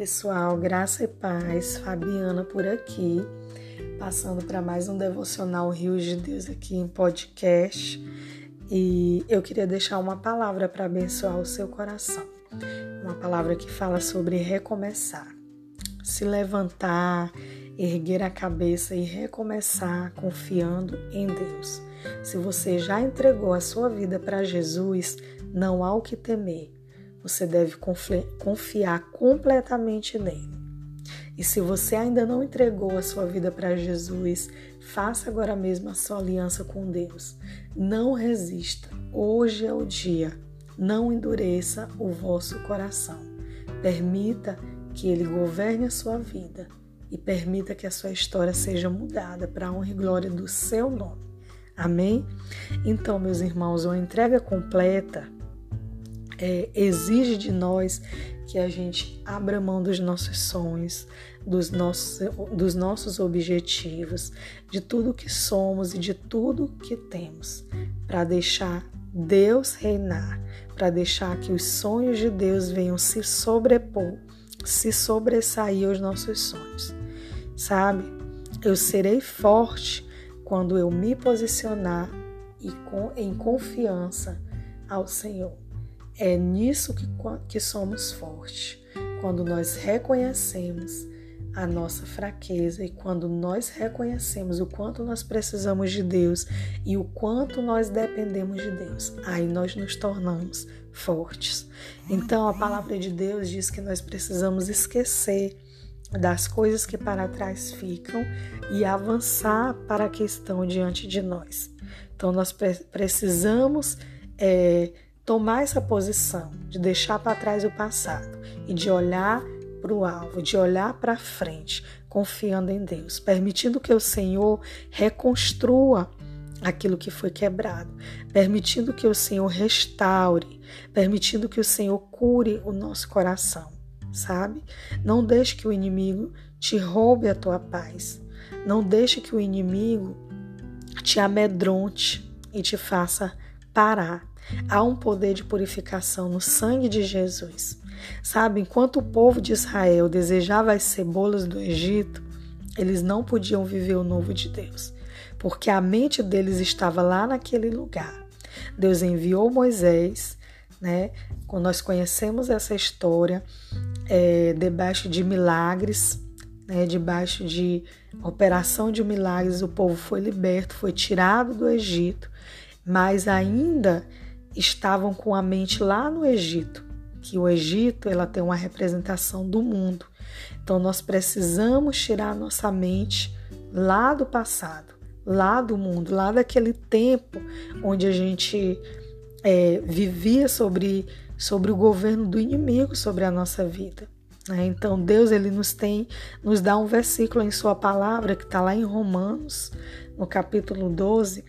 pessoal, graça e paz, Fabiana por aqui, passando para mais um devocional Rios de Deus aqui em podcast. E eu queria deixar uma palavra para abençoar o seu coração. Uma palavra que fala sobre recomeçar. Se levantar, erguer a cabeça e recomeçar confiando em Deus. Se você já entregou a sua vida para Jesus, não há o que temer você deve confiar completamente nele. E se você ainda não entregou a sua vida para Jesus, faça agora mesmo a sua aliança com Deus. Não resista. Hoje é o dia. Não endureça o vosso coração. Permita que ele governe a sua vida e permita que a sua história seja mudada para a honra e glória do seu nome. Amém? Então, meus irmãos, uma entrega completa é, exige de nós que a gente abra mão dos nossos sonhos, dos nossos, dos nossos objetivos, de tudo que somos e de tudo que temos, para deixar Deus reinar, para deixar que os sonhos de Deus venham se sobrepor, se sobressair aos nossos sonhos. Sabe? Eu serei forte quando eu me posicionar e com, em confiança ao Senhor. É nisso que, que somos fortes, quando nós reconhecemos a nossa fraqueza e quando nós reconhecemos o quanto nós precisamos de Deus e o quanto nós dependemos de Deus, aí nós nos tornamos fortes. Então a palavra de Deus diz que nós precisamos esquecer das coisas que para trás ficam e avançar para a que estão diante de nós. Então nós precisamos é, tomar essa posição de deixar para trás o passado e de olhar para o alvo, de olhar para frente, confiando em Deus, permitindo que o Senhor reconstrua aquilo que foi quebrado, permitindo que o Senhor restaure, permitindo que o Senhor cure o nosso coração, sabe? Não deixe que o inimigo te roube a tua paz. Não deixe que o inimigo te amedronte e te faça parar Há um poder de purificação no sangue de Jesus. Sabe, enquanto o povo de Israel desejava as cebolas do Egito, eles não podiam viver o novo de Deus, porque a mente deles estava lá naquele lugar. Deus enviou Moisés, né? Quando nós conhecemos essa história, é, debaixo de milagres, né, debaixo de operação de milagres, o povo foi liberto, foi tirado do Egito, mas ainda estavam com a mente lá no Egito, que o Egito ela tem uma representação do mundo. Então nós precisamos tirar nossa mente lá do passado, lá do mundo, lá daquele tempo onde a gente é, vivia sobre, sobre o governo do inimigo sobre a nossa vida. Né? Então Deus ele nos tem, nos dá um versículo em Sua palavra que está lá em Romanos, no capítulo 12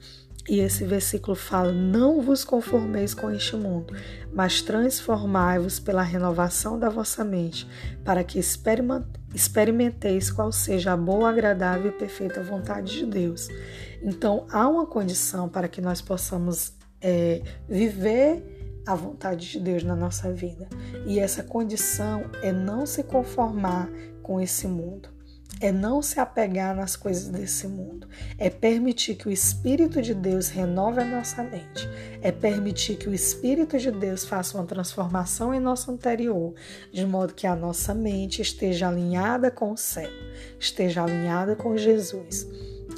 e esse versículo fala: Não vos conformeis com este mundo, mas transformai-vos pela renovação da vossa mente, para que experimenteis qual seja a boa, agradável e perfeita vontade de Deus. Então, há uma condição para que nós possamos é, viver a vontade de Deus na nossa vida. E essa condição é não se conformar com esse mundo é não se apegar nas coisas desse mundo, é permitir que o Espírito de Deus renove a nossa mente, é permitir que o Espírito de Deus faça uma transformação em nosso interior, de modo que a nossa mente esteja alinhada com o céu, esteja alinhada com Jesus.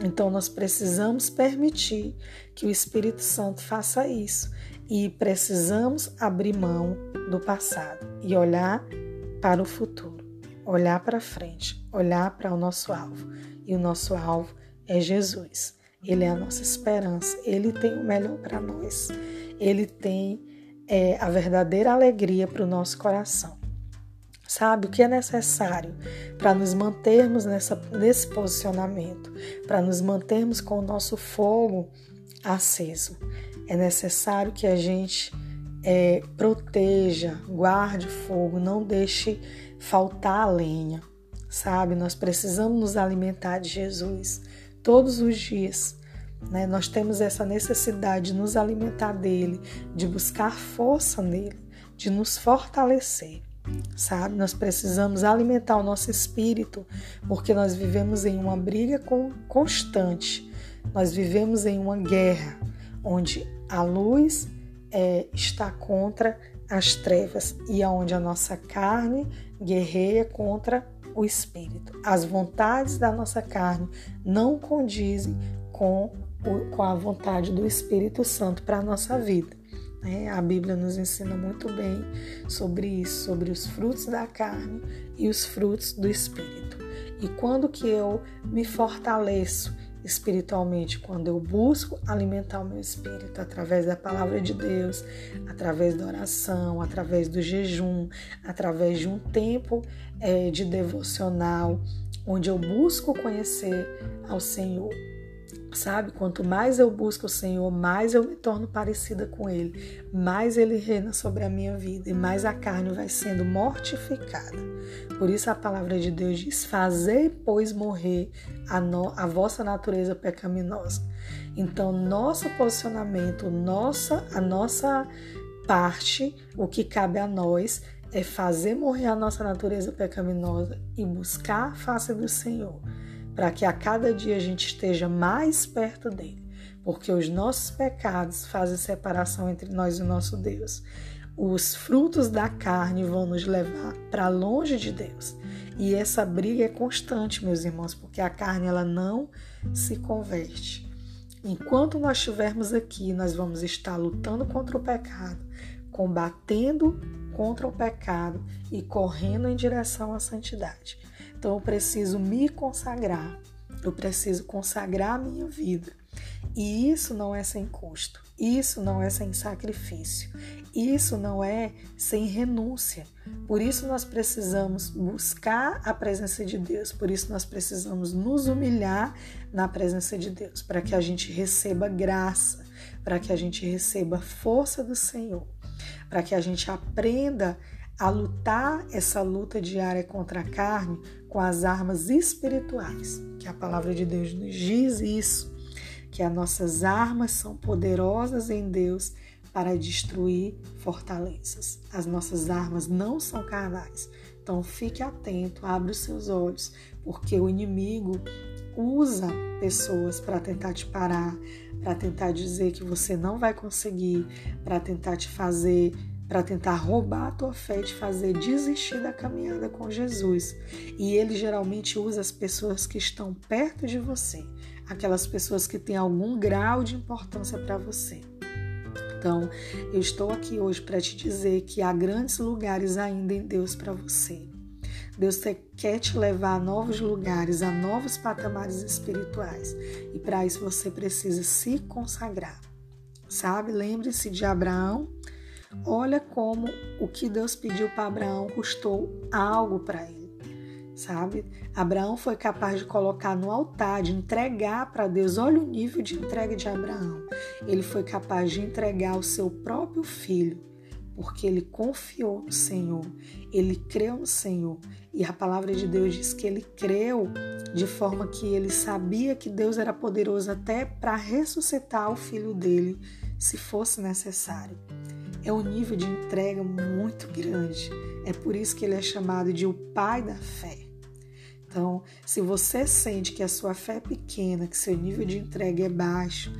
Então nós precisamos permitir que o Espírito Santo faça isso. E precisamos abrir mão do passado e olhar para o futuro olhar para frente, olhar para o nosso alvo. E o nosso alvo é Jesus. Ele é a nossa esperança. Ele tem o melhor para nós. Ele tem é, a verdadeira alegria para o nosso coração. Sabe o que é necessário para nos mantermos nessa, nesse posicionamento, para nos mantermos com o nosso fogo aceso? É necessário que a gente é, proteja, guarde fogo, não deixe faltar a lenha, sabe? Nós precisamos nos alimentar de Jesus todos os dias. Né? Nós temos essa necessidade de nos alimentar dele, de buscar força nele, de nos fortalecer. sabe? Nós precisamos alimentar o nosso espírito, porque nós vivemos em uma briga constante, nós vivemos em uma guerra, onde a luz é, está contra as trevas e aonde a nossa carne guerreia contra o espírito. As vontades da nossa carne não condizem com, o, com a vontade do Espírito Santo para a nossa vida. Né? A Bíblia nos ensina muito bem sobre isso, sobre os frutos da carne e os frutos do Espírito. E quando que eu me fortaleço espiritualmente, quando eu busco alimentar o meu espírito através da palavra de Deus, através da oração, através do jejum, através de um tempo é, de devocional, onde eu busco conhecer ao Senhor. Sabe, quanto mais eu busco o Senhor, mais eu me torno parecida com Ele, mais Ele reina sobre a minha vida e mais a carne vai sendo mortificada. Por isso a palavra de Deus diz: Fazei, pois, morrer a, no, a vossa natureza pecaminosa. Então, nosso posicionamento, nossa, a nossa parte, o que cabe a nós é fazer morrer a nossa natureza pecaminosa e buscar a face do Senhor para que a cada dia a gente esteja mais perto dele, porque os nossos pecados fazem separação entre nós e o nosso Deus. Os frutos da carne vão nos levar para longe de Deus. E essa briga é constante, meus irmãos, porque a carne ela não se converte. Enquanto nós estivermos aqui, nós vamos estar lutando contra o pecado, combatendo contra o pecado e correndo em direção à santidade. Então eu preciso me consagrar, eu preciso consagrar a minha vida. E isso não é sem custo, isso não é sem sacrifício, isso não é sem renúncia. Por isso nós precisamos buscar a presença de Deus, por isso nós precisamos nos humilhar na presença de Deus, para que a gente receba graça, para que a gente receba força do Senhor, para que a gente aprenda a lutar essa luta diária contra a carne com as armas espirituais, que a palavra de Deus nos diz isso, que as nossas armas são poderosas em Deus para destruir fortalezas. As nossas armas não são carnais. Então fique atento, abre os seus olhos, porque o inimigo usa pessoas para tentar te parar, para tentar dizer que você não vai conseguir, para tentar te fazer para tentar roubar a tua fé e te fazer desistir da caminhada com Jesus. E ele geralmente usa as pessoas que estão perto de você, aquelas pessoas que têm algum grau de importância para você. Então, eu estou aqui hoje para te dizer que há grandes lugares ainda em Deus para você. Deus quer te levar a novos lugares, a novos patamares espirituais. E para isso você precisa se consagrar. Sabe? Lembre-se de Abraão Olha como o que Deus pediu para Abraão custou algo para ele, sabe? Abraão foi capaz de colocar no altar, de entregar para Deus. Olha o nível de entrega de Abraão. Ele foi capaz de entregar o seu próprio filho, porque ele confiou no Senhor, ele creu no Senhor. E a palavra de Deus diz que ele creu de forma que ele sabia que Deus era poderoso até para ressuscitar o filho dele, se fosse necessário é um nível de entrega muito grande. É por isso que ele é chamado de o pai da fé. Então, se você sente que a sua fé é pequena, que seu nível de entrega é baixo,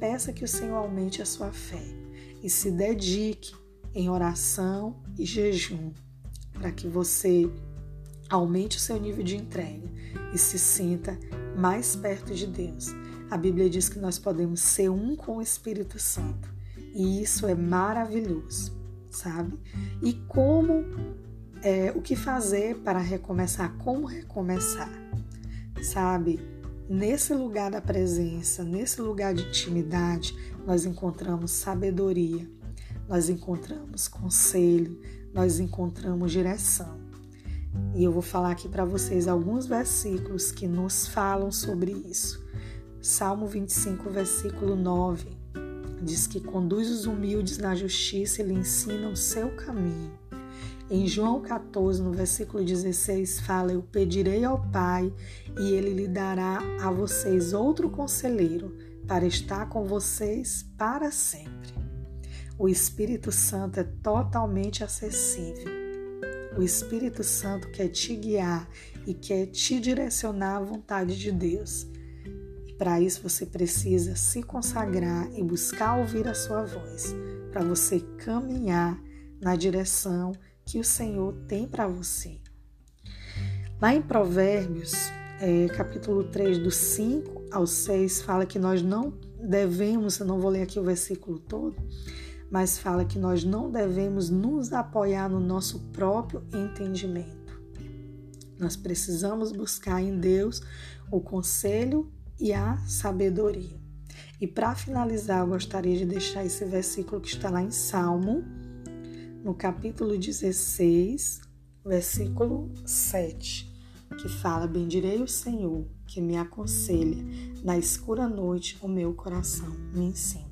peça que o Senhor aumente a sua fé e se dedique em oração e jejum para que você aumente o seu nível de entrega e se sinta mais perto de Deus. A Bíblia diz que nós podemos ser um com o Espírito Santo. E isso é maravilhoso, sabe? E como, é, o que fazer para recomeçar? Como recomeçar? Sabe? Nesse lugar da presença, nesse lugar de intimidade, nós encontramos sabedoria, nós encontramos conselho, nós encontramos direção. E eu vou falar aqui para vocês alguns versículos que nos falam sobre isso. Salmo 25, versículo 9 diz que conduz os humildes na justiça e lhe ensina o seu caminho. Em João 14, no versículo 16, fala: Eu pedirei ao Pai e ele lhe dará a vocês outro conselheiro para estar com vocês para sempre. O Espírito Santo é totalmente acessível. O Espírito Santo quer te guiar e quer te direcionar à vontade de Deus. Para isso você precisa se consagrar e buscar ouvir a sua voz, para você caminhar na direção que o Senhor tem para você. Lá em Provérbios, é, capítulo 3, do 5 ao 6, fala que nós não devemos, eu não vou ler aqui o versículo todo, mas fala que nós não devemos nos apoiar no nosso próprio entendimento. Nós precisamos buscar em Deus o conselho e a sabedoria. E para finalizar, eu gostaria de deixar esse versículo que está lá em Salmo, no capítulo 16, versículo 7, que fala: Bendirei o Senhor, que me aconselha, na escura noite o meu coração me ensina.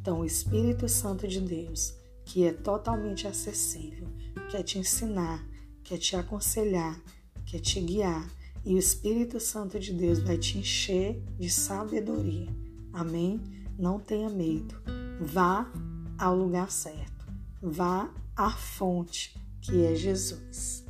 Então, o Espírito Santo de Deus, que é totalmente acessível, quer te ensinar, quer te aconselhar, quer te guiar, e o Espírito Santo de Deus vai te encher de sabedoria. Amém? Não tenha medo. Vá ao lugar certo. Vá à fonte, que é Jesus.